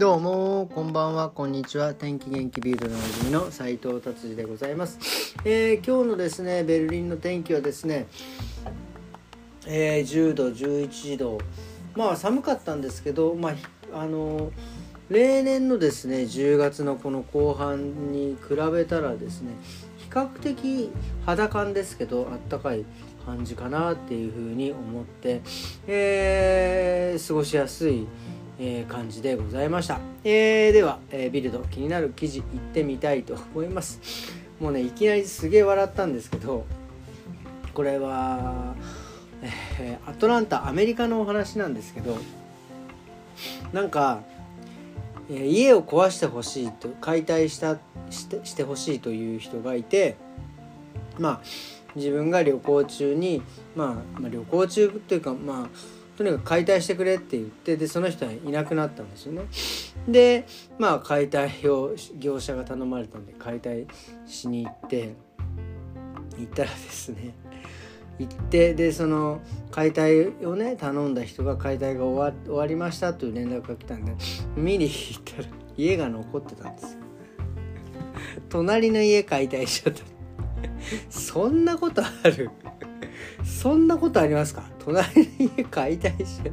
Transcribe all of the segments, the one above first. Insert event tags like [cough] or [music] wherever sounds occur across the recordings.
どうもこんばんは。こんにちは。天気元気ビルドの泉の斉藤達治でございます、えー、今日のですねベルリンの天気はですね、えー、10度11度まあ寒かったんですけどまああの例年のですね10月のこの後半に比べたらですね比較的肌感ですけどあったかい感じかなっていうふうに思って、え、過ごしやすいえー、感じでございました、えー、では、えー、ビルド気になる記事いってみたいと思います。もうねいきなりすげえ笑ったんですけどこれは、えアトランタアメリカのお話なんですけどなんか、え家を壊してほしいと解体したしてしてほしいという人がいてまあ自分が旅行中に、まあ、まあ旅行中というかまあとにかく解体してくれって言ってでその人はいなくなったんですよね。でまあ解体を業者が頼まれたんで解体しに行って行ったらですね行ってでその解体をね頼んだ人が解体が終わ終わりましたという連絡が来たんで見に行ったら家が残ってたんですよ。隣の家解体しちゃった。そんなことある？そんなことありますか？隣の家解体しちゃ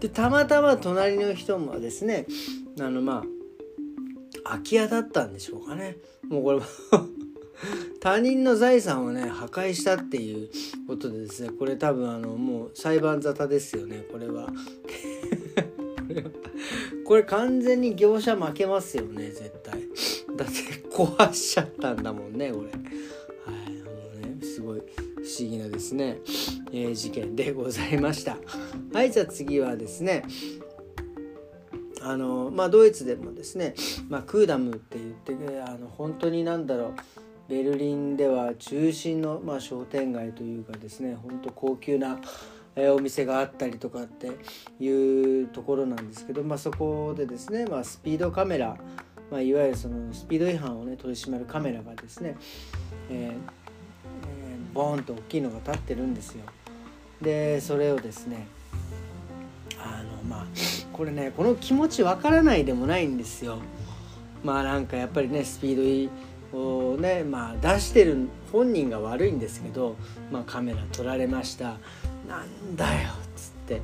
でたまたま隣の人もですねあのまあ空き家だったんでしょうかね。もうこれ [laughs] 他人の財産をね破壊したっていうことでですねこれ多分あのもう裁判沙汰ですよねこれは。[laughs] これ完全に業者負けますよね絶対。だって壊しちゃったんだもんねこれ。不思議なですね、えー、事件でございました。はいじゃあ次はですねあのまあドイツでもですね、まあ、クーダムって言って、あの本当になんだろうベルリンでは中心の、まあ、商店街というかですね本当高級なお店があったりとかっていうところなんですけど、まあ、そこでですね、まあ、スピードカメラ、まあ、いわゆるそのスピード違反をね取り締まるカメラがですね、えーボーンと大きいのが立ってるんですよ。でそれをですねあのまあこれねこの気持ちわからないでもないんですよ。まあなんかやっぱりねスピードをねまあ出してる本人が悪いんですけど、まあ、カメラ撮られましたなんだよっつって。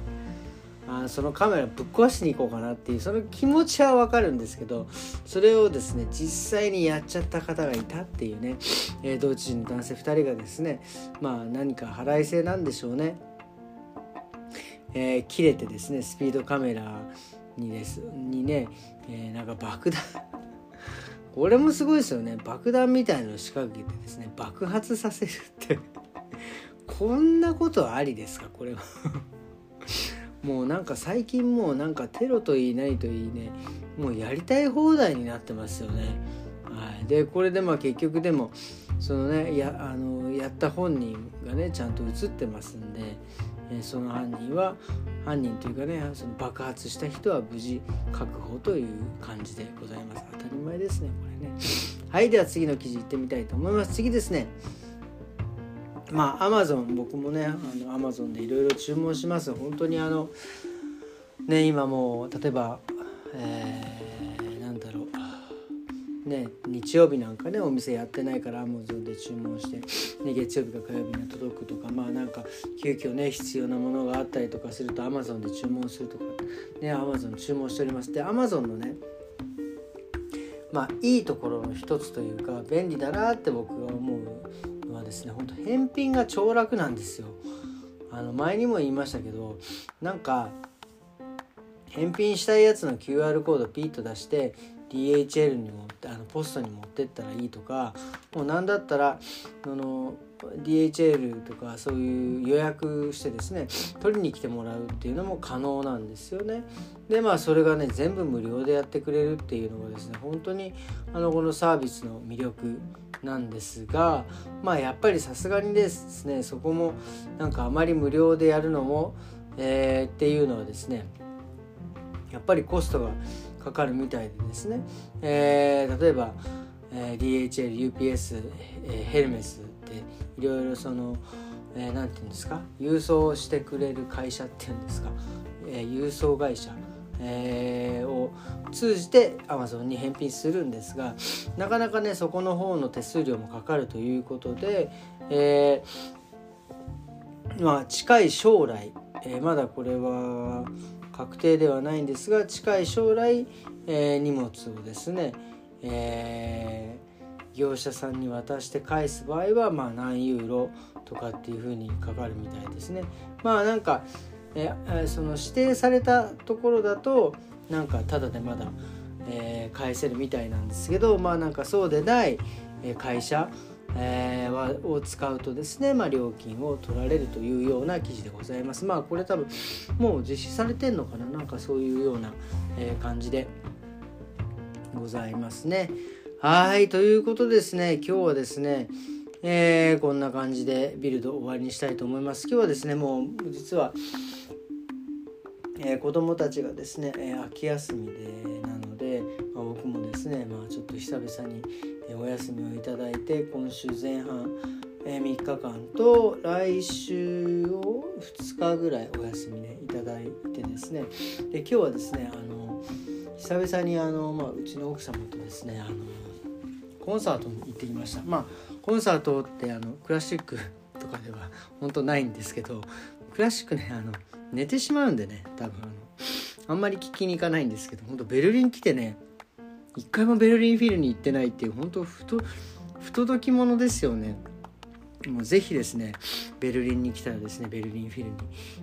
あそのカメラぶっ壊しに行こうかなっていうその気持ちはわかるんですけどそれをですね実際にやっちゃった方がいたっていうね、えー、ドイツ人の男性2人がですねまあ何か腹いせなんでしょうね、えー、切れてですねスピードカメラにですにね、えー、なんか爆弾。[laughs] これもすごいですよね。爆弾みたいのを仕掛けてですね爆発させるって。[laughs] こんなことありですか？これは。もうなんか最近もうなんかテロといいないといいねもうやりたい放題になってますよね。はい、でこれでまあ結局でもそのねやあのやった本人がねちゃんと映ってますんで、えその犯人は犯人というかねその爆発した人は無事確保という感じでございます。当たり前ですねこれね。はい。では次の記事いってみたいと思います。次ですね。まあアマゾン僕もねあのアマゾンでいろいろ注文します。本当にあのね今もう例えば、えー、なんだろう。ね日曜日なんかねお店やってないからアマゾンで注文して、ね、月曜日か火曜日に届くとかまあなんか急遽ね必要なものがあったりとかするとアマゾンで注文するとかねアマゾン注文しております。でアマゾンのねまあいいところの一つというか便利だなって僕が思う。ですね。ほんと返品が超楽なんですよ。あの前にも言いましたけどなんか返品したいやつの QR コードピッと出して DHL にもあのポストに持ってったらいいとかもう何だったらあの DHL とかそういう予約してですね取りに来てもらうっていうのも可能なんですよね。でまあそれがね全部無料でやってくれるっていうのがですね本当にあのこのサービスの魅力なんですがまあやっぱりさすがにですねそこもなんかあまり無料でやるのも、えー、っていうのはですねやっぱりコストがかかるみたいでですね、えー、例えば、えー、DHL、UPS、えー、ヘルメスっていろいろその何、えー、て言うんですか？郵送してくれる会社っていうんですか、えー、郵送会社、えー、を通じて Amazon に返品するんですがなかなかねそこの方の手数料もかかるということで、えー、まあ近い将来、えー、まだこれは確定ではないんですが近い将来、えー、荷物をですね、えー、業者さんに渡して返す場合は、まあ、何ユーロとかっていうふうにかかるみたいですね。まあなんかえその指定されたところだとなんかただでまだ、えー、返せるみたいなんですけどまあなんかそうでない会社、えー、を使うとですね、まあ、料金を取られるというような記事でございます。まあこれ多分もう実施されてんのかな？なんかそういうような、え、感じでございますね。はいということですね今日はですねえー、こんな感じでビルド終わりにしたいと思います。今日はですねもう実はえー、子供たちがですね、えー、秋休みでなので、まあ、僕もですね、まあ、ちょっと久々に、お休みをいただいて今週前半、え、3日間と来週を2日ぐらいお休みねいただいてですねで今日はですねあの久々にあの、まあ、うちの奥様とですねあのコンサートに行ってきました。まあコンサートってあのクラシックとかでは本当ないんですけどクラシックねあの寝てしまうんでね多分あのあんまり聞きに行かないんですけど本当ベルリン来てね一回もベルリンフィルに行ってないっていう本当ふと不届き者ですよね。もうぜひですねベルリンに来たらですねベルリンフィルに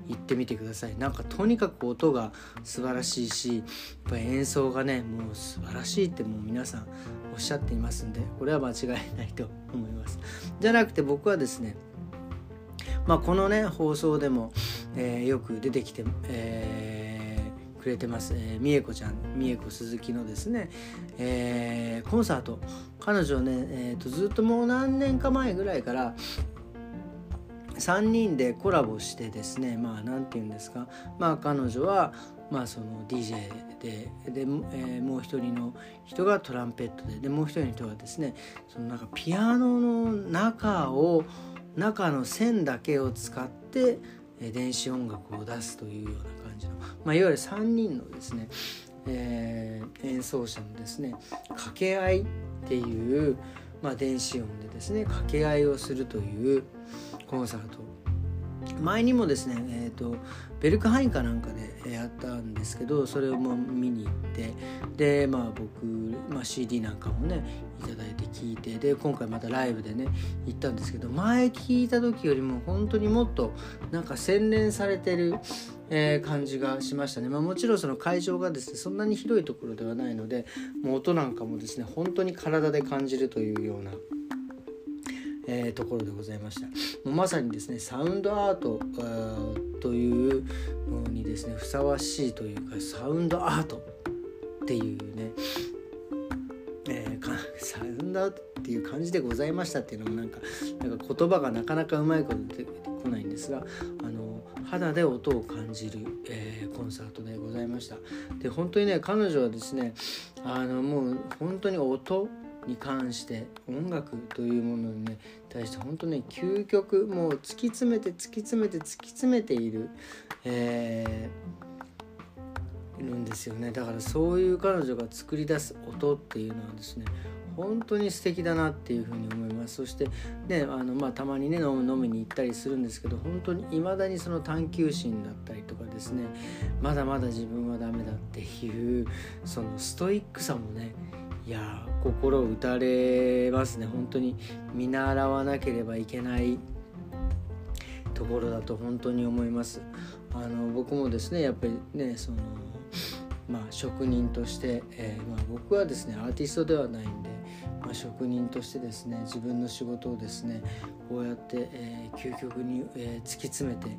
行ってみてください。なんかとにかく音が素晴らしいしやっぱ演奏がねもう素晴らしいってもう皆さんおっしゃっていますんでこれは間違いないと思います。じゃなくて僕はですねまあこのね放送でもえー、よく出てきて、えー、くれてます、えー、美恵子ちゃん美恵子鈴木のですね、えー、コンサート。彼女ね、えーと、ずっともう何年か前ぐらいから3人でコラボしてですねまあ何て言うんですか。まあ彼女はまあその DJ でで、えー、もう一人の人がトランペットででもう一人の人がですねそのなんかピアノの中を中の線だけを使って電子音楽を出すというような感じの、まあ、いわゆる3人のですね、えー、演奏者のですね掛け合いっていう、まあ、電子音でですね掛け合いをするというコンサート。前にもですね、えーと、ベルクハインかなんかでやったんですけどそれをも見に行ってでまあ僕、まあ、CD なんかもねいただいて聞いてで今回またライブでね行ったんですけど前聞いた時よりも本当にもっとなんか洗練されてる、えー、感じがしましたね、まあ、もちろんその会場がですねそんなに広いところではないのでもう音なんかもですね本当に体で感じるというようなえー、ところでございました。もうまさにですねサウンドアートというのにですねふさわしいというかサウンドアートっていうねえー、サウンドアートっていう感じでございましたっていうのもなんかなんか言葉がなかなかうまいこと出てこないんですがあの肌で音を感じる、えー、コンサートでございました。で本当にね彼女はですねあのもう本当に音に関して音楽というものにね対して本当ね究極もう突き詰めて突き詰めて突き詰めている、えー、いるんですよね。だからそういう彼女が作り出す音っていうのはですね本当に素敵だなっていうふうに思います。そしてねあの、まあ、たまにね飲む飲みに行ったりするんですけど本当に未だにその探求心だったりとかですねまだまだ自分はダメだっていうそのストイックさもねいや心打たれますね。本当に見習わなければいけないところだと本当に思います。あの僕もですねやっぱりねそのまあ職人として、えー、まあ、僕はですねアーティストではないんで、まあ、職人としてですね自分の仕事をですねこうやって、えー、究極に、えー、突き詰めて、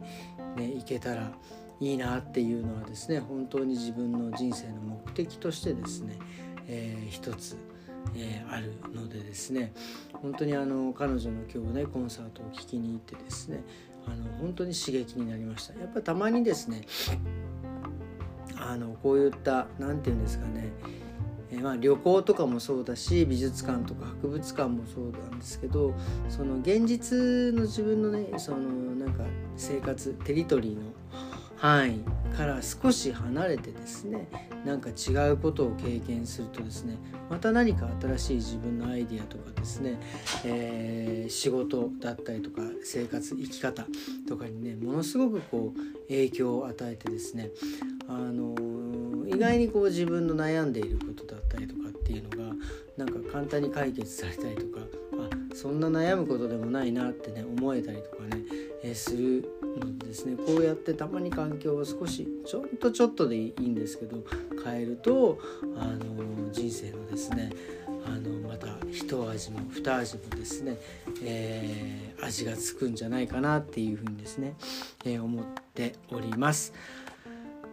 ね、いけたらいいなっていうのはですね本当に自分の人生の目的としてですねえー、一つ、えー、あるのでですね本当にあの彼女の今日ねコンサートを聴きに行ってですねあの本当に刺激になりました。やっぱたまにですねあのこういった何て言うんですかねえー、まあ、旅行とかもそうだし美術館とか博物館もそうなんですけどその現実の自分のねそのなんか生活テリトリーの範囲から少し離れてですねなんか違うことを経験するとですねまた何か新しい自分のアイディアとかですね、えー、仕事だったりとか生活生き方とかにねものすごくこう影響を与えてですね、あのー、意外にこう自分の悩んでいることっていうのがなんか簡単に解決されたりとかあそんな悩むことでもないなってね思えたりとかね、えー、するのですねこうやってたまに環境を少しちょっとちょっとでいいんですけど変えるとあの人生のですねあのまた一味も二味もですね、えー、味がつくんじゃないかなっていうふうにですね、えー、思っております。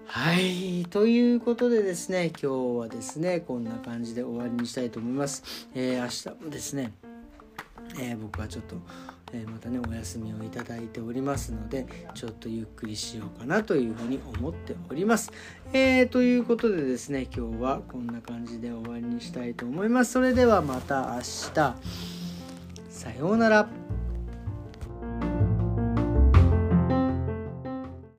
はいということでですね今日はですねこんな感じで終わりにしたいと思います。えー、明日もですね、えー、僕はちょっとえまたねお休みをいただいておりますのでちょっとゆっくりしようかなというふうに思っております。えー、ということでですね今日はこんな感じで終わりにしたいと思います。それではまた明日さようなら。